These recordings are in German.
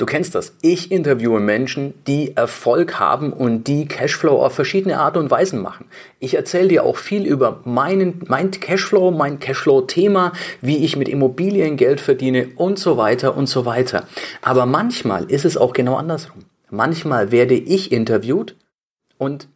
Du kennst das. Ich interviewe Menschen, die Erfolg haben und die Cashflow auf verschiedene Art und Weisen machen. Ich erzähle dir auch viel über meinen, mein Cashflow, mein Cashflow-Thema, wie ich mit Immobilien Geld verdiene und so weiter und so weiter. Aber manchmal ist es auch genau andersrum. Manchmal werde ich interviewt und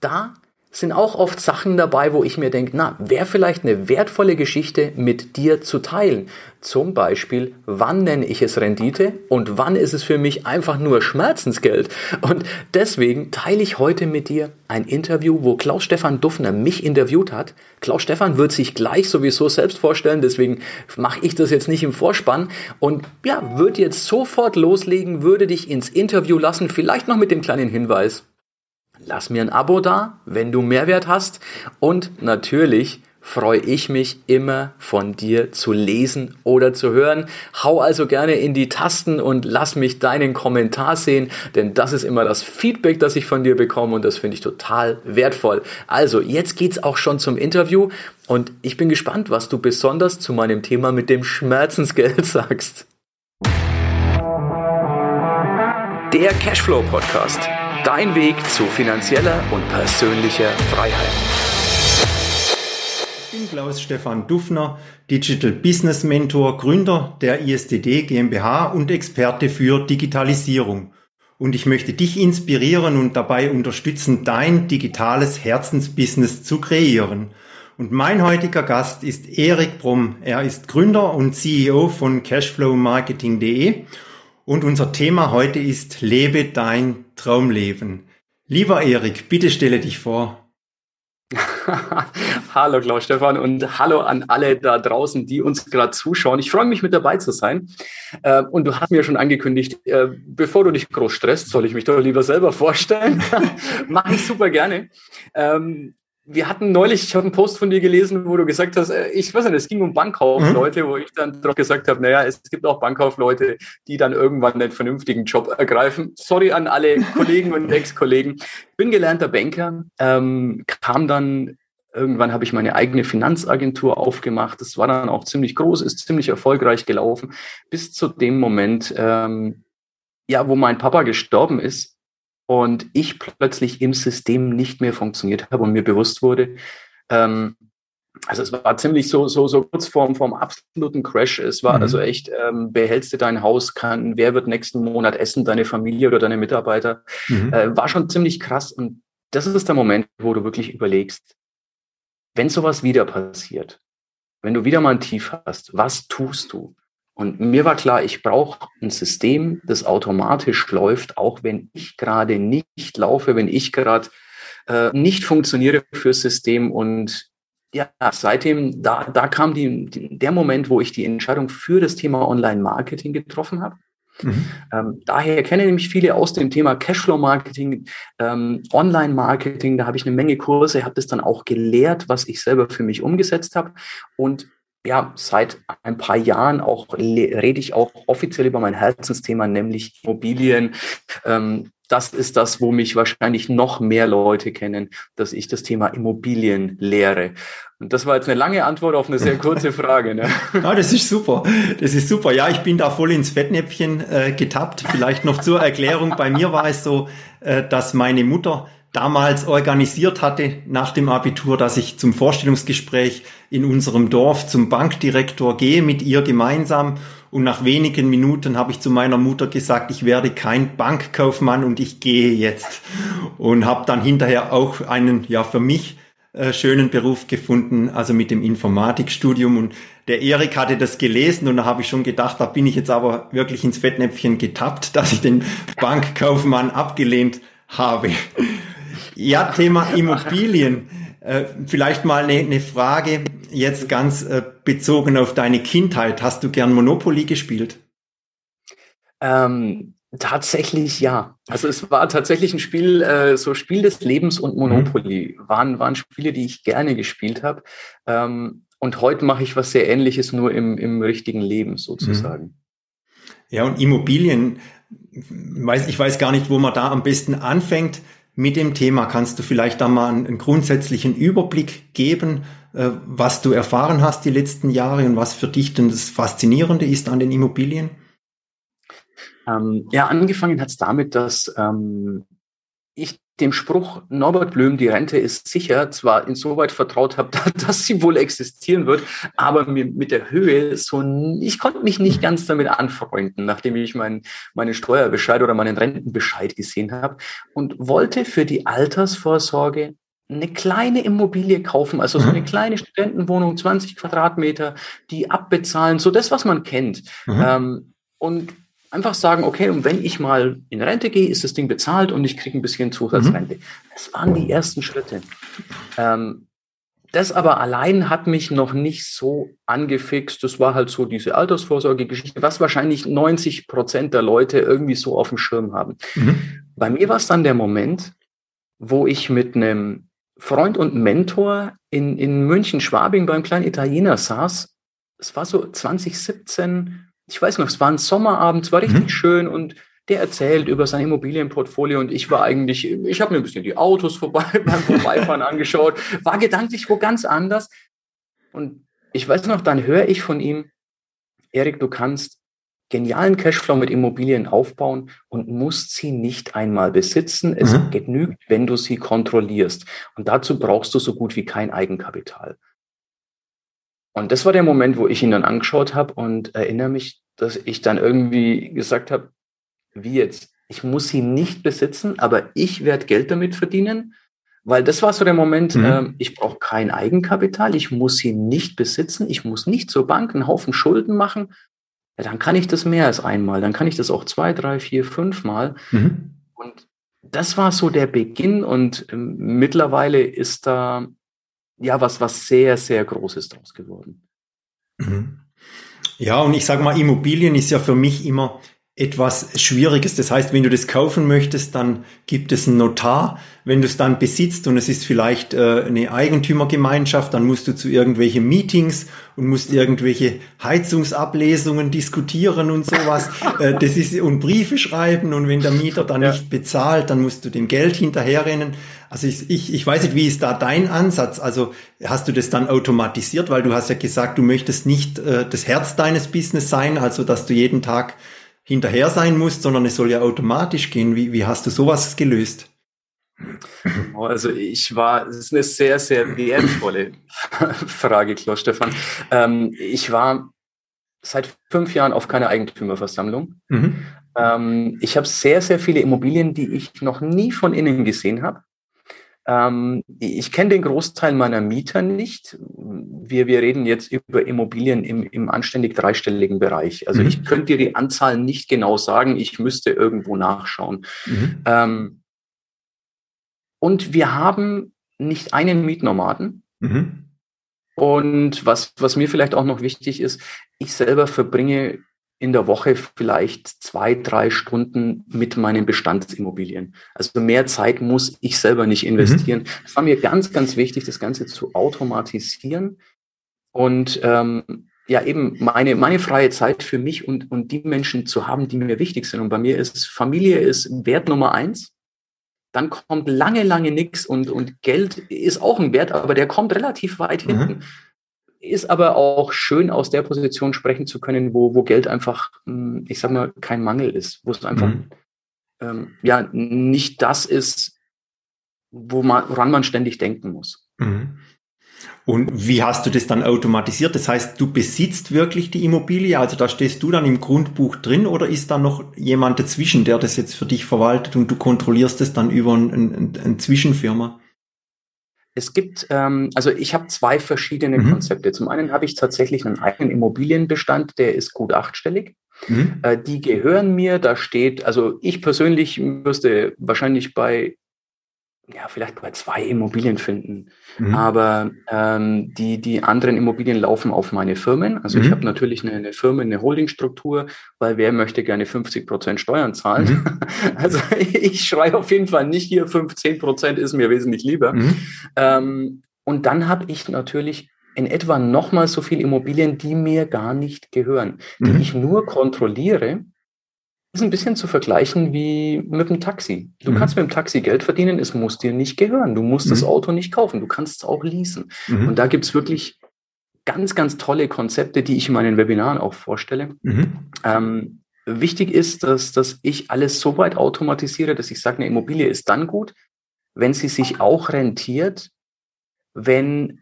da sind auch oft Sachen dabei, wo ich mir denke, na, wäre vielleicht eine wertvolle Geschichte mit dir zu teilen. Zum Beispiel, wann nenne ich es Rendite und wann ist es für mich einfach nur Schmerzensgeld. Und deswegen teile ich heute mit dir ein Interview, wo Klaus-Stefan Duffner mich interviewt hat. Klaus-Stefan wird sich gleich sowieso selbst vorstellen, deswegen mache ich das jetzt nicht im Vorspann und ja, würde jetzt sofort loslegen, würde dich ins Interview lassen, vielleicht noch mit dem kleinen Hinweis, Lass mir ein Abo da, wenn du Mehrwert hast. Und natürlich freue ich mich immer von dir zu lesen oder zu hören. Hau also gerne in die Tasten und lass mich deinen Kommentar sehen, denn das ist immer das Feedback, das ich von dir bekomme und das finde ich total wertvoll. Also, jetzt geht's auch schon zum Interview und ich bin gespannt, was du besonders zu meinem Thema mit dem Schmerzensgeld sagst. Der Cashflow Podcast Dein Weg zu finanzieller und persönlicher Freiheit. Ich bin Klaus Stefan Dufner, Digital Business Mentor, Gründer der ISDD GmbH und Experte für Digitalisierung. Und ich möchte dich inspirieren und dabei unterstützen, dein digitales Herzensbusiness zu kreieren. Und mein heutiger Gast ist Erik Brumm. Er ist Gründer und CEO von Cashflowmarketing.de und unser Thema heute ist Lebe dein Traumleben. Lieber Erik, bitte stelle dich vor. hallo Klaus Stefan und hallo an alle da draußen, die uns gerade zuschauen. Ich freue mich mit dabei zu sein. Äh, und du hast mir schon angekündigt, äh, bevor du dich groß stresst, soll ich mich doch lieber selber vorstellen. Mache ich super gerne. Wir hatten neulich, ich habe einen Post von dir gelesen, wo du gesagt hast, äh, ich weiß nicht, es ging um Bankkaufleute, mhm. wo ich dann drauf gesagt habe, naja, es gibt auch Bankkaufleute, die dann irgendwann einen vernünftigen Job ergreifen. Sorry an alle Kollegen und Ex-Kollegen. Bin gelernter Banker, ähm, kam dann Irgendwann habe ich meine eigene Finanzagentur aufgemacht. Das war dann auch ziemlich groß, ist ziemlich erfolgreich gelaufen, bis zu dem Moment, ähm, ja, wo mein Papa gestorben ist und ich plötzlich im System nicht mehr funktioniert habe und mir bewusst wurde, ähm, also es war ziemlich so, so, so kurz vorm, vorm absoluten Crash. Es war mhm. also echt, ähm, behältst du dein Haus, kann, wer wird nächsten Monat essen, deine Familie oder deine Mitarbeiter. Mhm. Äh, war schon ziemlich krass. Und das ist der Moment, wo du wirklich überlegst, wenn sowas wieder passiert, wenn du wieder mal ein Tief hast, was tust du? Und mir war klar, ich brauche ein System, das automatisch läuft, auch wenn ich gerade nicht laufe, wenn ich gerade äh, nicht funktioniere fürs System. Und ja, seitdem, da, da kam die, die, der Moment, wo ich die Entscheidung für das Thema Online-Marketing getroffen habe. Mhm. Ähm, daher kenne nämlich viele aus dem Thema Cashflow-Marketing, ähm, Online-Marketing. Da habe ich eine Menge Kurse, habe das dann auch gelehrt, was ich selber für mich umgesetzt habe. Und ja, seit ein paar Jahren auch rede ich auch offiziell über mein Herzensthema, nämlich Immobilien. Ähm, das ist das, wo mich wahrscheinlich noch mehr Leute kennen, dass ich das Thema Immobilien lehre. Und das war jetzt eine lange Antwort auf eine sehr kurze Frage. Ne? Ja, das ist super. Das ist super. Ja, ich bin da voll ins Fettnäpfchen äh, getappt. Vielleicht noch zur Erklärung. Bei mir war es so, äh, dass meine Mutter damals organisiert hatte nach dem Abitur, dass ich zum Vorstellungsgespräch in unserem Dorf zum Bankdirektor gehe mit ihr gemeinsam. Und nach wenigen Minuten habe ich zu meiner Mutter gesagt, ich werde kein Bankkaufmann und ich gehe jetzt. Und habe dann hinterher auch einen, ja, für mich äh, schönen Beruf gefunden, also mit dem Informatikstudium. Und der Erik hatte das gelesen und da habe ich schon gedacht, da bin ich jetzt aber wirklich ins Fettnäpfchen getappt, dass ich den Bankkaufmann abgelehnt habe. Ja, Thema Immobilien. Äh, vielleicht mal eine, eine Frage jetzt ganz äh, bezogen auf deine Kindheit. Hast du gern Monopoly gespielt? Ähm, tatsächlich ja. Also es war tatsächlich ein Spiel, äh, so Spiel des Lebens und Monopoly mhm. waren, waren Spiele, die ich gerne gespielt habe. Ähm, und heute mache ich was sehr ähnliches, nur im, im richtigen Leben sozusagen. Mhm. Ja, und Immobilien, weiß, ich weiß gar nicht, wo man da am besten anfängt mit dem Thema. Kannst du vielleicht da mal einen, einen grundsätzlichen Überblick geben, äh, was du erfahren hast die letzten Jahre und was für dich denn das Faszinierende ist an den Immobilien? Ähm, ja, angefangen hat es damit, dass ähm, ich dem Spruch Norbert Blöm, die Rente ist sicher, zwar insoweit vertraut habe, dass sie wohl existieren wird, aber mit der Höhe so, ich konnte mich nicht ganz damit anfreunden, nachdem ich meinen, meinen Steuerbescheid oder meinen Rentenbescheid gesehen habe und wollte für die Altersvorsorge eine kleine Immobilie kaufen, also so eine mhm. kleine Studentenwohnung, 20 Quadratmeter, die abbezahlen, so das, was man kennt. Mhm. Ähm, und einfach sagen, okay, und wenn ich mal in Rente gehe, ist das Ding bezahlt und ich kriege ein bisschen Zusatzrente. Mhm. Das waren die ersten Schritte. Ähm, das aber allein hat mich noch nicht so angefixt. Das war halt so diese Altersvorsorgegeschichte, was wahrscheinlich 90 Prozent der Leute irgendwie so auf dem Schirm haben. Mhm. Bei mir war es dann der Moment, wo ich mit einem Freund und Mentor in, in München-Schwabing beim kleinen Italiener saß. Es war so 2017, ich weiß noch, es war ein Sommerabend, es war richtig mhm. schön und der erzählt über sein Immobilienportfolio und ich war eigentlich, ich habe mir ein bisschen die Autos vorbei beim Vorbeifahren angeschaut, war gedanklich wo ganz anders. Und ich weiß noch, dann höre ich von ihm, Erik, du kannst genialen Cashflow mit Immobilien aufbauen und musst sie nicht einmal besitzen. Es mhm. genügt, wenn du sie kontrollierst. Und dazu brauchst du so gut wie kein Eigenkapital. Und das war der Moment, wo ich ihn dann angeschaut habe und erinnere mich, dass ich dann irgendwie gesagt habe, wie jetzt? Ich muss sie nicht besitzen, aber ich werde Geld damit verdienen, weil das war so der Moment, mhm. äh, ich brauche kein Eigenkapital, ich muss sie nicht besitzen, ich muss nicht zur Bank einen Haufen Schulden machen. Ja, dann kann ich das mehr als einmal, dann kann ich das auch zwei, drei, vier, fünf Mal. Mhm. Und das war so der Beginn und äh, mittlerweile ist da ja was, was sehr, sehr Großes draus geworden. Mhm. Ja, und ich sage mal, Immobilien ist ja für mich immer etwas Schwieriges. Das heißt, wenn du das kaufen möchtest, dann gibt es einen Notar. Wenn du es dann besitzt und es ist vielleicht äh, eine Eigentümergemeinschaft, dann musst du zu irgendwelchen Meetings und musst irgendwelche Heizungsablesungen diskutieren und sowas. äh, das ist und Briefe schreiben und wenn der Mieter dann ja. nicht bezahlt, dann musst du dem Geld hinterherrennen. Also ich, ich, ich weiß nicht, wie ist da dein Ansatz? Also hast du das dann automatisiert, weil du hast ja gesagt, du möchtest nicht äh, das Herz deines Business sein, also dass du jeden Tag hinterher sein musst, sondern es soll ja automatisch gehen. Wie, wie hast du sowas gelöst? Also ich war, das ist eine sehr, sehr wertvolle Frage, Klaus Stefan. Ähm, ich war seit fünf Jahren auf keiner Eigentümerversammlung. Mhm. Ähm, ich habe sehr, sehr viele Immobilien, die ich noch nie von innen gesehen habe. Ähm, ich kenne den Großteil meiner Mieter nicht. Wir, wir reden jetzt über Immobilien im, im anständig dreistelligen Bereich. Also mhm. ich könnte dir die Anzahl nicht genau sagen. Ich müsste irgendwo nachschauen. Mhm. Ähm, und wir haben nicht einen Mietnomaden. Mhm. Und was, was mir vielleicht auch noch wichtig ist, ich selber verbringe in der Woche vielleicht zwei, drei Stunden mit meinen Bestandsimmobilien. Also mehr Zeit muss ich selber nicht investieren. Mhm. Es war mir ganz, ganz wichtig, das Ganze zu automatisieren und ähm, ja eben meine, meine freie Zeit für mich und, und die Menschen zu haben, die mir wichtig sind. Und bei mir ist Familie ist Wert Nummer eins. Dann kommt lange, lange nichts und, und Geld ist auch ein Wert, aber der kommt relativ weit mhm. hinten ist aber auch schön, aus der Position sprechen zu können, wo, wo Geld einfach, hm, ich sag mal, kein Mangel ist, wo es einfach mhm. ähm, ja nicht das ist, wo man, woran man ständig denken muss. Mhm. Und wie hast du das dann automatisiert? Das heißt, du besitzt wirklich die Immobilie, also da stehst du dann im Grundbuch drin oder ist da noch jemand dazwischen, der das jetzt für dich verwaltet und du kontrollierst es dann über eine ein, ein Zwischenfirma? Es gibt, ähm, also ich habe zwei verschiedene mhm. Konzepte. Zum einen habe ich tatsächlich einen eigenen Immobilienbestand, der ist gut achtstellig. Mhm. Äh, die gehören mir, da steht, also ich persönlich müsste wahrscheinlich bei ja, vielleicht bei zwei Immobilien finden. Mhm. Aber ähm, die, die anderen Immobilien laufen auf meine Firmen. Also mhm. ich habe natürlich eine, eine Firma, eine Holdingstruktur, weil wer möchte gerne 50 Prozent Steuern zahlen? Mhm. Also ich schreibe auf jeden Fall nicht hier 15 Prozent ist mir wesentlich lieber. Mhm. Ähm, und dann habe ich natürlich in etwa nochmal so viel Immobilien, die mir gar nicht gehören, die mhm. ich nur kontrolliere ist ein bisschen zu vergleichen wie mit dem Taxi. Du mhm. kannst mit dem Taxi Geld verdienen, es muss dir nicht gehören. Du musst mhm. das Auto nicht kaufen, du kannst es auch leasen. Mhm. Und da gibt es wirklich ganz, ganz tolle Konzepte, die ich in meinen Webinaren auch vorstelle. Mhm. Ähm, wichtig ist, dass, dass ich alles so weit automatisiere, dass ich sage, eine Immobilie ist dann gut, wenn sie sich auch rentiert, wenn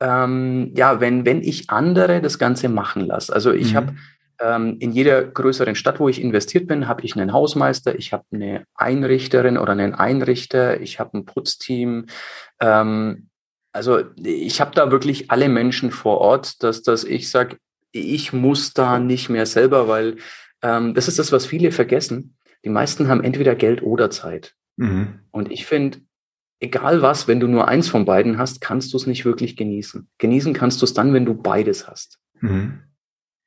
ähm, ja, wenn, wenn ich andere das Ganze machen lasse. Also ich mhm. habe ähm, in jeder größeren Stadt, wo ich investiert bin, habe ich einen Hausmeister, ich habe eine Einrichterin oder einen Einrichter, ich habe ein Putzteam. Ähm, also ich habe da wirklich alle Menschen vor Ort, dass, dass ich sage, ich muss da nicht mehr selber, weil ähm, das ist das, was viele vergessen. Die meisten haben entweder Geld oder Zeit. Mhm. Und ich finde, egal was, wenn du nur eins von beiden hast, kannst du es nicht wirklich genießen. Genießen kannst du es dann, wenn du beides hast. Mhm.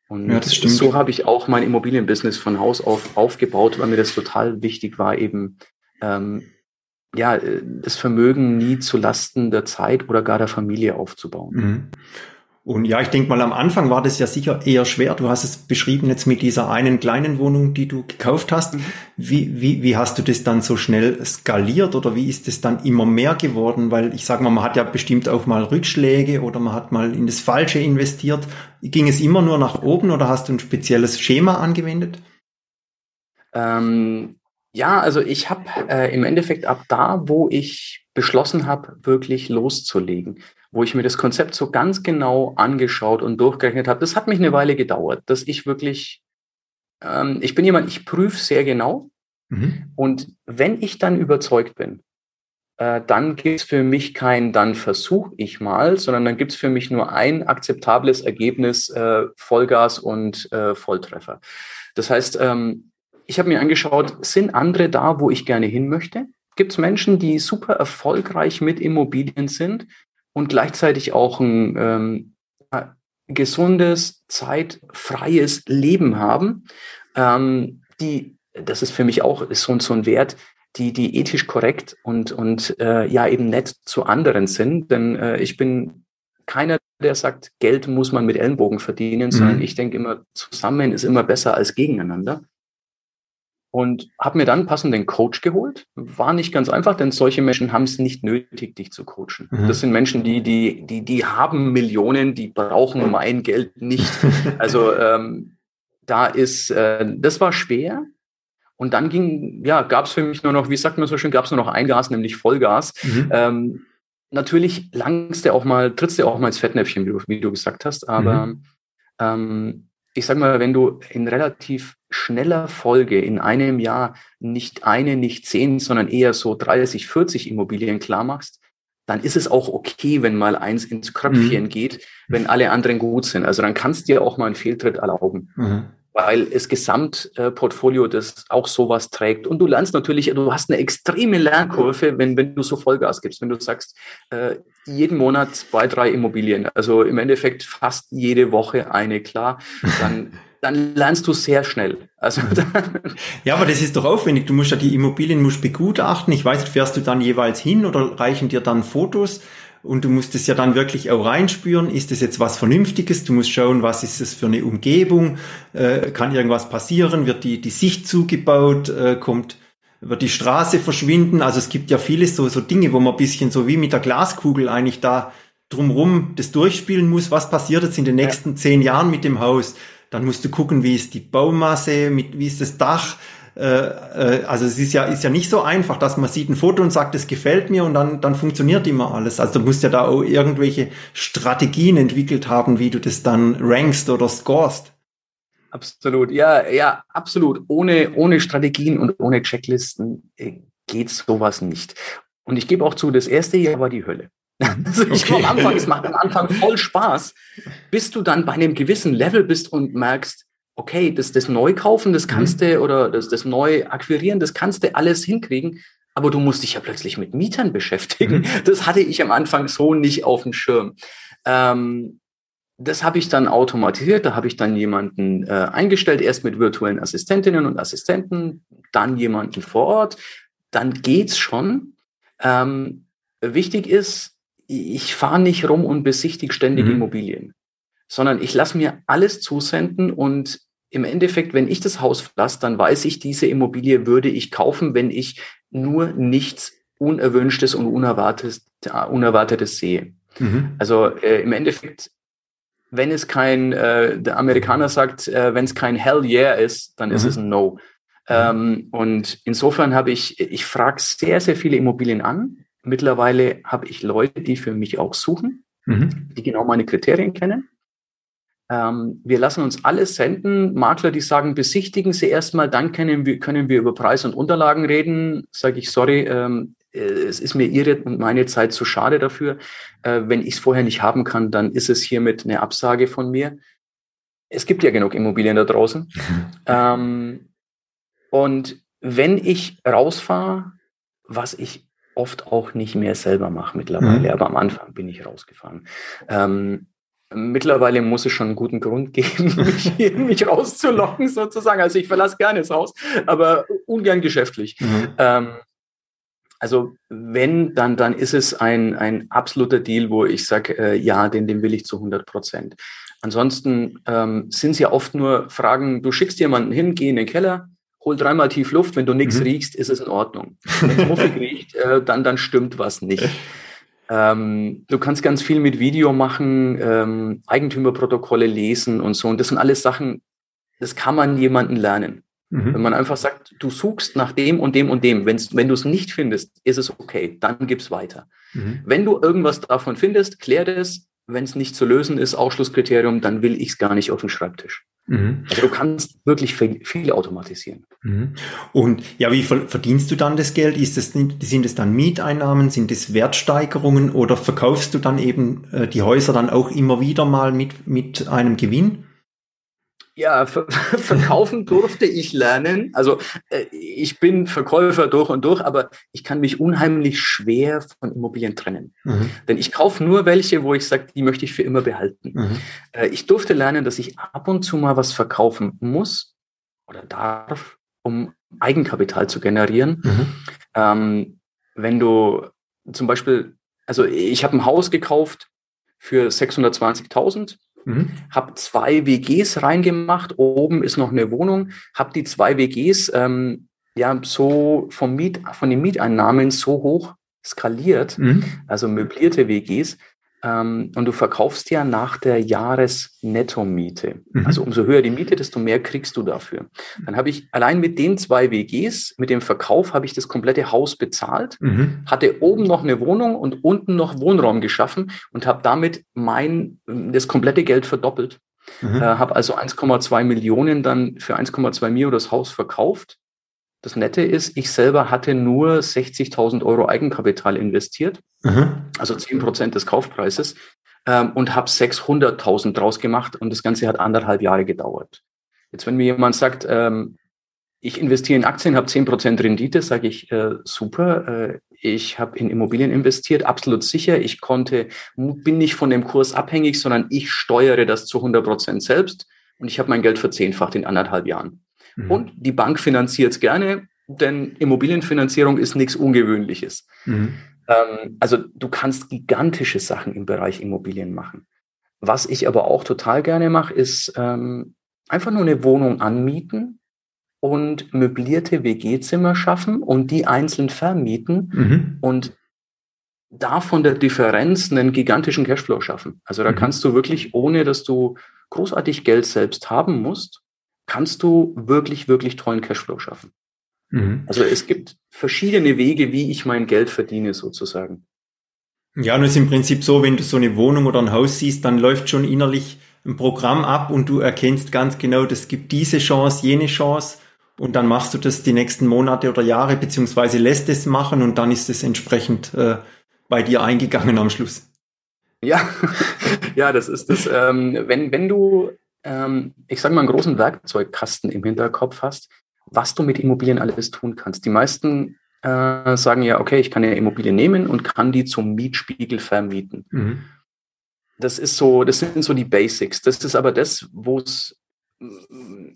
Und ja, so habe ich auch mein Immobilienbusiness von Haus auf aufgebaut, weil mir das total wichtig war, eben ähm, ja, das Vermögen nie zu Lasten der Zeit oder gar der Familie aufzubauen. Mhm. Und ja, ich denke mal, am Anfang war das ja sicher eher schwer. Du hast es beschrieben jetzt mit dieser einen kleinen Wohnung, die du gekauft hast. Mhm. Wie, wie, wie hast du das dann so schnell skaliert oder wie ist es dann immer mehr geworden? Weil ich sage mal, man hat ja bestimmt auch mal Rückschläge oder man hat mal in das Falsche investiert. Ging es immer nur nach oben oder hast du ein spezielles Schema angewendet? Ähm, ja, also ich habe äh, im Endeffekt ab da, wo ich beschlossen habe, wirklich loszulegen, wo ich mir das Konzept so ganz genau angeschaut und durchgerechnet habe. Das hat mich eine Weile gedauert, dass ich wirklich, ähm, ich bin jemand, ich prüfe sehr genau. Mhm. Und wenn ich dann überzeugt bin, äh, dann gibt es für mich kein, dann versuche ich mal, sondern dann gibt es für mich nur ein akzeptables Ergebnis, äh, Vollgas und äh, Volltreffer. Das heißt, ähm, ich habe mir angeschaut, sind andere da, wo ich gerne hin möchte? Gibt es Menschen, die super erfolgreich mit Immobilien sind, und gleichzeitig auch ein ähm, gesundes, zeitfreies Leben haben, ähm, die, das ist für mich auch so, so ein Wert, die, die ethisch korrekt und, und äh, ja eben nett zu anderen sind. Denn äh, ich bin keiner, der sagt, Geld muss man mit Ellenbogen verdienen, mhm. sondern ich denke immer, zusammen ist immer besser als gegeneinander und habe mir dann passenden Coach geholt. War nicht ganz einfach, denn solche Menschen haben es nicht nötig, dich zu coachen. Mhm. Das sind Menschen, die, die, die, die haben Millionen, die brauchen mein Geld nicht. Also ähm, da ist, äh, das war schwer. Und dann ging, ja, gab es für mich nur noch, wie sagt man so schön, gab es nur noch ein Gas, nämlich Vollgas. Mhm. Ähm, natürlich langst du auch mal, trittst du auch mal ins Fettnäpfchen, wie du, wie du gesagt hast, aber mhm. ähm, ich sag mal, wenn du in relativ schneller Folge in einem Jahr nicht eine, nicht zehn, sondern eher so 30, 40 Immobilien klar machst, dann ist es auch okay, wenn mal eins ins Kröpfchen mhm. geht, wenn alle anderen gut sind. Also dann kannst du dir auch mal einen Fehltritt erlauben. Mhm weil das Gesamtportfolio das auch sowas trägt. Und du lernst natürlich, du hast eine extreme Lernkurve, wenn, wenn du so Vollgas gibst, wenn du sagst, äh, jeden Monat zwei, drei Immobilien, also im Endeffekt fast jede Woche eine, klar, dann, dann lernst du sehr schnell. Also ja, aber das ist doch aufwendig. Du musst ja die Immobilien musst begutachten. Ich weiß, fährst du dann jeweils hin oder reichen dir dann Fotos? Und du musst es ja dann wirklich auch reinspüren, ist es jetzt was Vernünftiges, du musst schauen, was ist es für eine Umgebung, äh, kann irgendwas passieren, wird die, die Sicht zugebaut, äh, kommt, wird die Straße verschwinden, also es gibt ja viele so, so Dinge, wo man ein bisschen so wie mit der Glaskugel eigentlich da drumrum das durchspielen muss, was passiert jetzt in den nächsten zehn Jahren mit dem Haus, dann musst du gucken, wie ist die Baumasse, mit, wie ist das Dach, äh, äh, also es ist ja, ist ja nicht so einfach, dass man sieht ein Foto und sagt, es gefällt mir und dann, dann funktioniert immer alles. Also du musst ja da auch irgendwelche Strategien entwickelt haben, wie du das dann rankst oder scorest. Absolut, ja, ja, absolut. Ohne, ohne Strategien und ohne Checklisten äh, geht sowas nicht. Und ich gebe auch zu, das erste Jahr war die Hölle. Also ich okay. am Anfang, es macht am Anfang voll Spaß, bis du dann bei einem gewissen Level bist und merkst, okay, das, das Neukaufen, das kannst mhm. du, oder das, das Neu-Akquirieren, das kannst du alles hinkriegen, aber du musst dich ja plötzlich mit Mietern beschäftigen. Mhm. Das hatte ich am Anfang so nicht auf dem Schirm. Ähm, das habe ich dann automatisiert, da habe ich dann jemanden äh, eingestellt, erst mit virtuellen Assistentinnen und Assistenten, dann jemanden vor Ort, dann geht's schon. Ähm, wichtig ist, ich fahre nicht rum und besichtige ständig mhm. Immobilien, sondern ich lasse mir alles zusenden und im Endeffekt, wenn ich das Haus verlasse, dann weiß ich, diese Immobilie würde ich kaufen, wenn ich nur nichts Unerwünschtes und Unerwartetes, Unerwartetes sehe. Mhm. Also äh, im Endeffekt wenn es kein, äh, der Amerikaner sagt, äh, wenn es kein Hell yeah ist, dann mhm. ist es ein No. Ähm, und insofern habe ich, ich frage sehr, sehr viele Immobilien an. Mittlerweile habe ich Leute, die für mich auch suchen, mhm. die genau meine Kriterien kennen. Ähm, wir lassen uns alles senden. Makler, die sagen, besichtigen Sie erstmal, dann können wir, können wir über Preis und Unterlagen reden. Sage ich, sorry, ähm, äh, es ist mir Ihre und meine Zeit zu schade dafür. Äh, wenn ich es vorher nicht haben kann, dann ist es hiermit eine Absage von mir. Es gibt ja genug Immobilien da draußen. ähm, und wenn ich rausfahre, was ich oft auch nicht mehr selber mache mittlerweile, mhm. aber am Anfang bin ich rausgefahren. Ähm, mittlerweile muss es schon einen guten Grund geben, mich, mich rauszulocken sozusagen. Also ich verlasse gerne das Haus, aber ungern geschäftlich. Mhm. Ähm, also wenn, dann, dann ist es ein, ein absoluter Deal, wo ich sage, äh, ja, den, den will ich zu 100 Prozent. Ansonsten ähm, sind es ja oft nur Fragen, du schickst jemanden hin, geh in den Keller, hol dreimal tief Luft, wenn du nichts mhm. riechst, ist es in Ordnung. Wenn es muffig riecht, äh, dann, dann stimmt was nicht. Ähm, du kannst ganz viel mit Video machen, ähm, Eigentümerprotokolle lesen und so. Und das sind alles Sachen, das kann man jemanden lernen. Mhm. Wenn man einfach sagt, du suchst nach dem und dem und dem, Wenn's, wenn du es nicht findest, ist es okay, dann gib's weiter. Mhm. Wenn du irgendwas davon findest, klär das. Wenn es nicht zu lösen ist, Ausschlusskriterium, dann will ich es gar nicht auf dem Schreibtisch. Mhm. Also du kannst wirklich viel automatisieren. Mhm. Und ja, wie verdienst du dann das Geld? Ist das, sind es dann Mieteinnahmen, sind es Wertsteigerungen oder verkaufst du dann eben äh, die Häuser dann auch immer wieder mal mit, mit einem Gewinn? Ja, verkaufen durfte ich lernen. Also äh, ich bin Verkäufer durch und durch, aber ich kann mich unheimlich schwer von Immobilien trennen. Mhm. Denn ich kaufe nur welche, wo ich sage, die möchte ich für immer behalten. Mhm. Äh, ich durfte lernen, dass ich ab und zu mal was verkaufen muss oder darf, um Eigenkapital zu generieren. Mhm. Ähm, wenn du zum Beispiel, also ich habe ein Haus gekauft für 620.000 Mhm. Habe zwei WGs reingemacht. Oben ist noch eine Wohnung. Habe die zwei WGs ähm, ja so vom Miet, von den Mieteinnahmen so hoch skaliert, mhm. also möblierte WGs, ähm, und du verkaufst ja nach der Jahresnettomiete. Mhm. Also umso höher die Miete, desto mehr kriegst du dafür. Dann habe ich allein mit den zwei WGs, mit dem Verkauf, habe ich das komplette Haus bezahlt, mhm. hatte oben noch eine Wohnung und unten noch Wohnraum geschaffen und habe damit mein das komplette Geld verdoppelt. Mhm. Äh, habe also 1,2 Millionen dann für 1,2 Mio das Haus verkauft. Das Nette ist, ich selber hatte nur 60.000 Euro Eigenkapital investiert mhm. also 10 Prozent des Kaufpreises, ähm, und habe 600.000 draus gemacht und das Ganze hat anderthalb Jahre gedauert. Jetzt, wenn mir jemand sagt, ähm, ich investiere in Aktien, habe 10 Prozent Rendite, sage ich, äh, super, äh, ich habe in Immobilien investiert, absolut sicher, ich konnte, bin nicht von dem Kurs abhängig, sondern ich steuere das zu 100 Prozent selbst und ich habe mein Geld verzehnfacht in anderthalb Jahren. Mhm. Und die Bank finanziert es gerne, denn Immobilienfinanzierung ist nichts Ungewöhnliches. Mhm. Ähm, also du kannst gigantische Sachen im Bereich Immobilien machen. Was ich aber auch total gerne mache, ist ähm, einfach nur eine Wohnung anmieten und möblierte WG-Zimmer schaffen und die einzeln vermieten mhm. und davon der Differenz einen gigantischen Cashflow schaffen. Also da mhm. kannst du wirklich, ohne dass du großartig Geld selbst haben musst, kannst du wirklich, wirklich tollen Cashflow schaffen. Mhm. Also es gibt verschiedene Wege, wie ich mein Geld verdiene sozusagen. Ja, und es ist im Prinzip so, wenn du so eine Wohnung oder ein Haus siehst, dann läuft schon innerlich ein Programm ab und du erkennst ganz genau, das gibt diese Chance, jene Chance und dann machst du das die nächsten Monate oder Jahre, beziehungsweise lässt es machen und dann ist es entsprechend äh, bei dir eingegangen am Schluss. Ja, ja, das ist das. Ähm, wenn, wenn du, ähm, ich sage mal, einen großen Werkzeugkasten im Hinterkopf hast, was du mit Immobilien alles tun kannst. Die meisten äh, sagen ja, okay, ich kann ja Immobilien nehmen und kann die zum Mietspiegel vermieten. Mhm. Das ist so, das sind so die Basics. Das ist aber das, wo es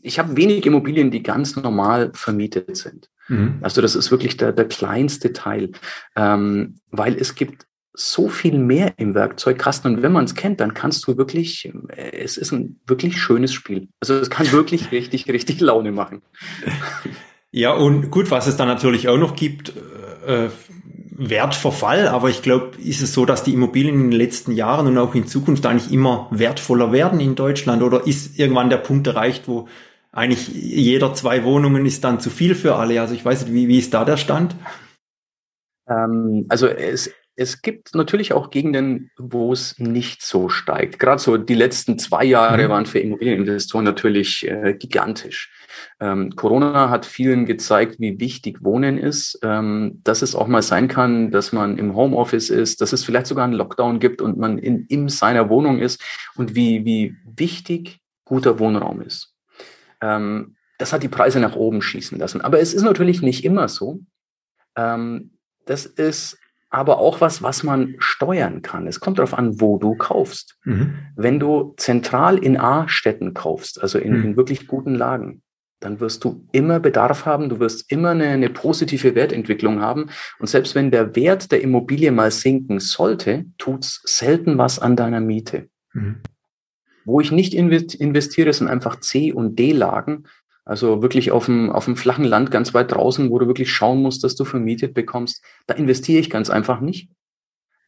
ich habe wenig Immobilien, die ganz normal vermietet sind. Mhm. Also das ist wirklich der, der kleinste Teil, ähm, weil es gibt so viel mehr im Werkzeugkasten. Und wenn man es kennt, dann kannst du wirklich, äh, es ist ein wirklich schönes Spiel. Also es kann wirklich richtig, richtig Laune machen. Ja, und gut, was es dann natürlich auch noch gibt, äh, Wertverfall, aber ich glaube, ist es so, dass die Immobilien in den letzten Jahren und auch in Zukunft eigentlich immer wertvoller werden in Deutschland oder ist irgendwann der Punkt erreicht, wo eigentlich jeder zwei Wohnungen ist dann zu viel für alle? Also ich weiß nicht, wie, wie ist da der Stand? Ähm, also es, es gibt natürlich auch Gegenden, wo es nicht so steigt. Gerade so die letzten zwei Jahre mhm. waren für Immobilieninvestoren natürlich äh, gigantisch. Ähm, Corona hat vielen gezeigt, wie wichtig Wohnen ist, ähm, dass es auch mal sein kann, dass man im Homeoffice ist, dass es vielleicht sogar einen Lockdown gibt und man in, in seiner Wohnung ist und wie, wie wichtig guter Wohnraum ist. Ähm, das hat die Preise nach oben schießen lassen. Aber es ist natürlich nicht immer so. Ähm, das ist aber auch was, was man steuern kann. Es kommt darauf an, wo du kaufst. Mhm. Wenn du zentral in A-Städten kaufst, also in, mhm. in, wirklich guten Lagen, dann wirst du immer Bedarf haben, du wirst immer eine, eine, positive Wertentwicklung haben. Und selbst wenn der Wert der Immobilie mal sinken sollte, tut's selten was an deiner Miete. Mhm. Wo ich nicht investiere, sind einfach C- und D-Lagen. Also wirklich auf dem, auf dem flachen Land ganz weit draußen, wo du wirklich schauen musst, dass du vermietet bekommst. Da investiere ich ganz einfach nicht,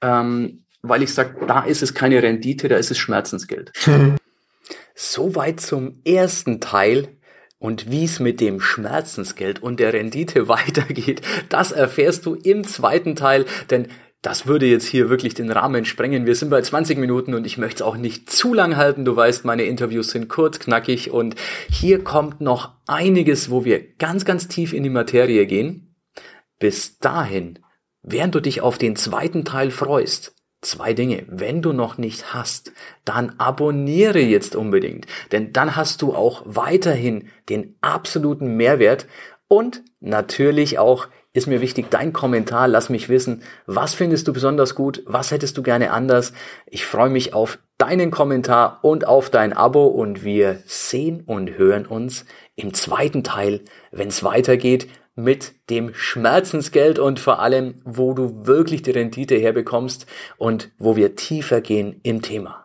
ähm, weil ich sage, da ist es keine Rendite, da ist es Schmerzensgeld. Soweit zum ersten Teil. Und wie es mit dem Schmerzensgeld und der Rendite weitergeht, das erfährst du im zweiten Teil, denn das würde jetzt hier wirklich den Rahmen sprengen. Wir sind bei 20 Minuten und ich möchte es auch nicht zu lang halten. Du weißt, meine Interviews sind kurz, knackig und hier kommt noch einiges, wo wir ganz, ganz tief in die Materie gehen. Bis dahin, während du dich auf den zweiten Teil freust, zwei Dinge. Wenn du noch nicht hast, dann abonniere jetzt unbedingt, denn dann hast du auch weiterhin den absoluten Mehrwert und natürlich auch ist mir wichtig, dein Kommentar, lass mich wissen, was findest du besonders gut, was hättest du gerne anders. Ich freue mich auf deinen Kommentar und auf dein Abo und wir sehen und hören uns im zweiten Teil, wenn es weitergeht mit dem Schmerzensgeld und vor allem, wo du wirklich die Rendite herbekommst und wo wir tiefer gehen im Thema.